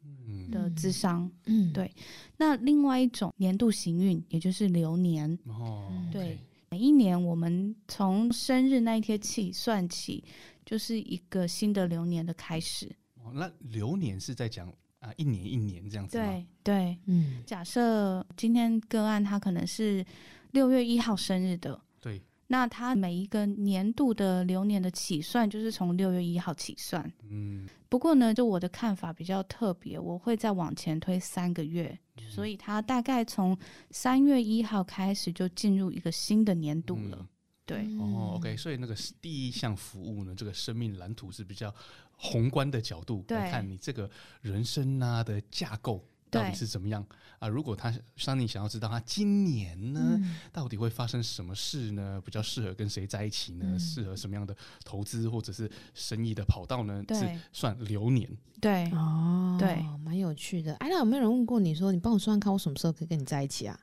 的智商，嗯，对。那另外一种年度行运，也就是流年，哦，对。每一年我们从生日那一天起算起，就是一个新的流年的开始。哦，那流年是在讲啊，一年一年这样子？对对，嗯。假设今天个案他可能是六月一号生日的，对。那他每一个年度的流年的起算，就是从六月一号起算。嗯，不过呢，就我的看法比较特别，我会再往前推三个月，嗯、所以他大概从三月一号开始就进入一个新的年度了。嗯、对，哦，OK，所以那个第一项服务呢，这个生命蓝图是比较宏观的角度来看你这个人生啊的架构。到底是怎么样啊？如果他 Sunny 想要知道他今年呢，嗯、到底会发生什么事呢？比较适合跟谁在一起呢？适、嗯、合什么样的投资或者是生意的跑道呢？是算流年。对哦，对，蛮有趣的。哎，那有没有人问过你说，你帮我算算看，我什么时候可以跟你在一起啊？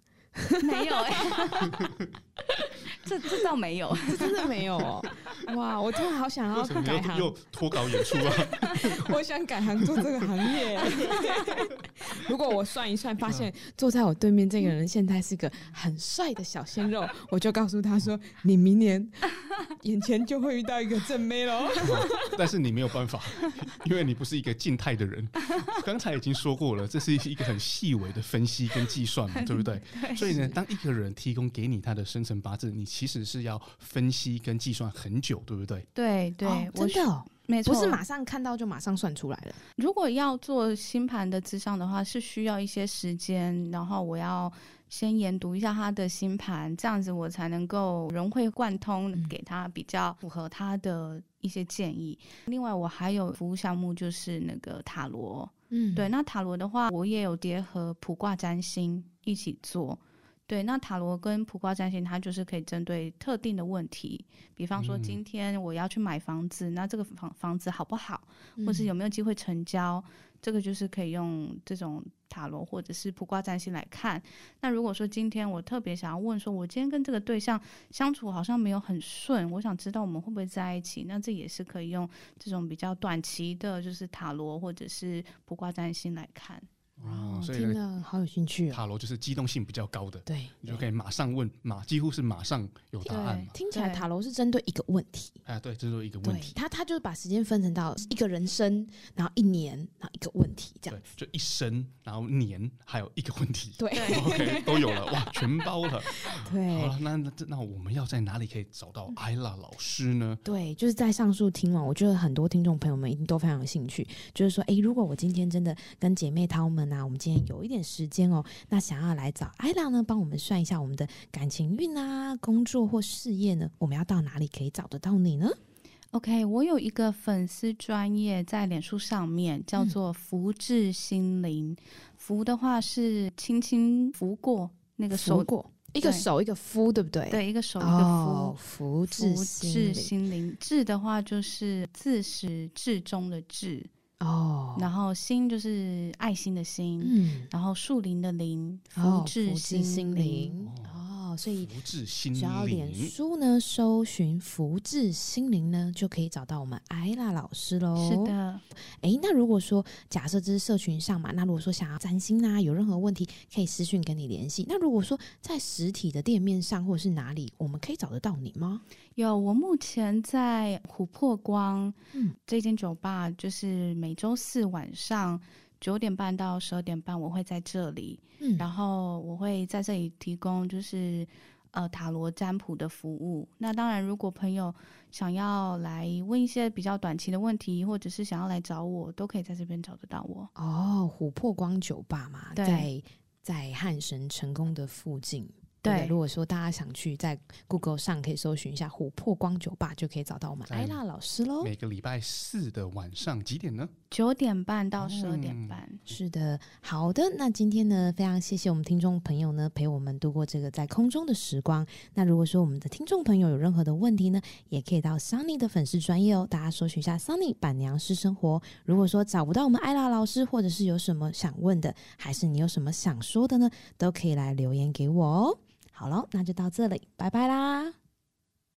没有哎、欸。这这倒没有，这真的没有哦！哇，我突然好想要改行，又脱稿演出啊！我想改行做这个行业。如果我算一算，发现坐在我对面这个人现在是个很帅的小鲜肉，我就告诉他说：“你明年眼前就会遇到一个正妹喽。”但是你没有办法，因为你不是一个静态的人。刚才已经说过了，这是一个很细微的分析跟计算嘛，对不对？对，所以呢，当一个人提供给你他的生辰八字，你。其实是要分析跟计算很久，对不对？对对，哦、真的、哦、没错，不是马上看到就马上算出来了。如果要做星盘的智商的话，是需要一些时间，然后我要先研读一下他的星盘，这样子我才能够融会贯通，给他比较符合他的一些建议。嗯、另外，我还有服务项目就是那个塔罗，嗯，对，那塔罗的话，我也有结合卜卦占星一起做。对，那塔罗跟卜卦占星，它就是可以针对特定的问题，比方说今天我要去买房子，嗯、那这个房房子好不好，或是有没有机会成交，嗯、这个就是可以用这种塔罗或者是卜卦占星来看。那如果说今天我特别想要问说，我今天跟这个对象相处好像没有很顺，我想知道我们会不会在一起，那这也是可以用这种比较短期的，就是塔罗或者是卜卦占星来看。哦，所以听了好有兴趣哦。塔罗就是机动性比较高的，对，你就可以马上问，马几乎是马上有答案嘛。听起来塔罗是针对一个问题，哎，对，针对一个问题。他他就是把时间分成到一个人生，然后一年，然后一个问题这样。对，就一生，然后年，还有一个问题。对，OK，都有了，哇，全包了。对，好了，那那那我们要在哪里可以找到艾拉老师呢？对，就是在上述听完，我觉得很多听众朋友们一定都非常有兴趣，就是说，哎，如果我今天真的跟姐妹她们啊，我们今天有一点时间哦，那想要来找艾拉呢，帮我们算一下我们的感情运啊、工作或事业呢，我们要到哪里可以找得到你呢？OK，我有一个粉丝专业在脸书上面，叫做“福至心灵”嗯。福的话是轻轻拂过那个手过，一个手一个夫，对不对？对，一个手一个夫。哦、福至心灵，至的话就是自始至终的至。哦，然后心就是爱心的心，嗯，然后树林的林，福至心灵。哦所以，福至心灵，只要脸书呢，搜寻“福至心灵”呢，就可以找到我们艾拉老师喽。是的，哎，那如果说假设这是社群上嘛，那如果说想要占星啊，有任何问题可以私讯跟你联系。那如果说在实体的店面上或者是哪里，我们可以找得到你吗？有，我目前在琥珀光，嗯，这间酒吧就是每周四晚上。九点半到十二点半，我会在这里，嗯，然后我会在这里提供就是呃塔罗占卜的服务。那当然，如果朋友想要来问一些比较短期的问题，或者是想要来找我，都可以在这边找得到我。哦，琥珀光酒吧嘛，在在汉神成功的附近。对，对，如果说大家想去，在 Google 上可以搜寻一下琥珀光酒吧，就可以找到我们艾拉老师喽。每个礼拜四的晚上几点呢？九点半到十二点半。嗯。是的，好的。那今天呢，非常谢谢我们听众朋友呢，陪我们度过这个在空中的时光。那如果说我们的听众朋友有任何的问题呢，也可以到 Sunny 的粉丝专业哦，大家搜寻一下 Sunny 板娘私生活。如果说找不到我们艾拉老师，或者是有什么想问的，还是你有什么想说的呢，都可以来留言给我哦。好了，那就到这里，拜拜啦。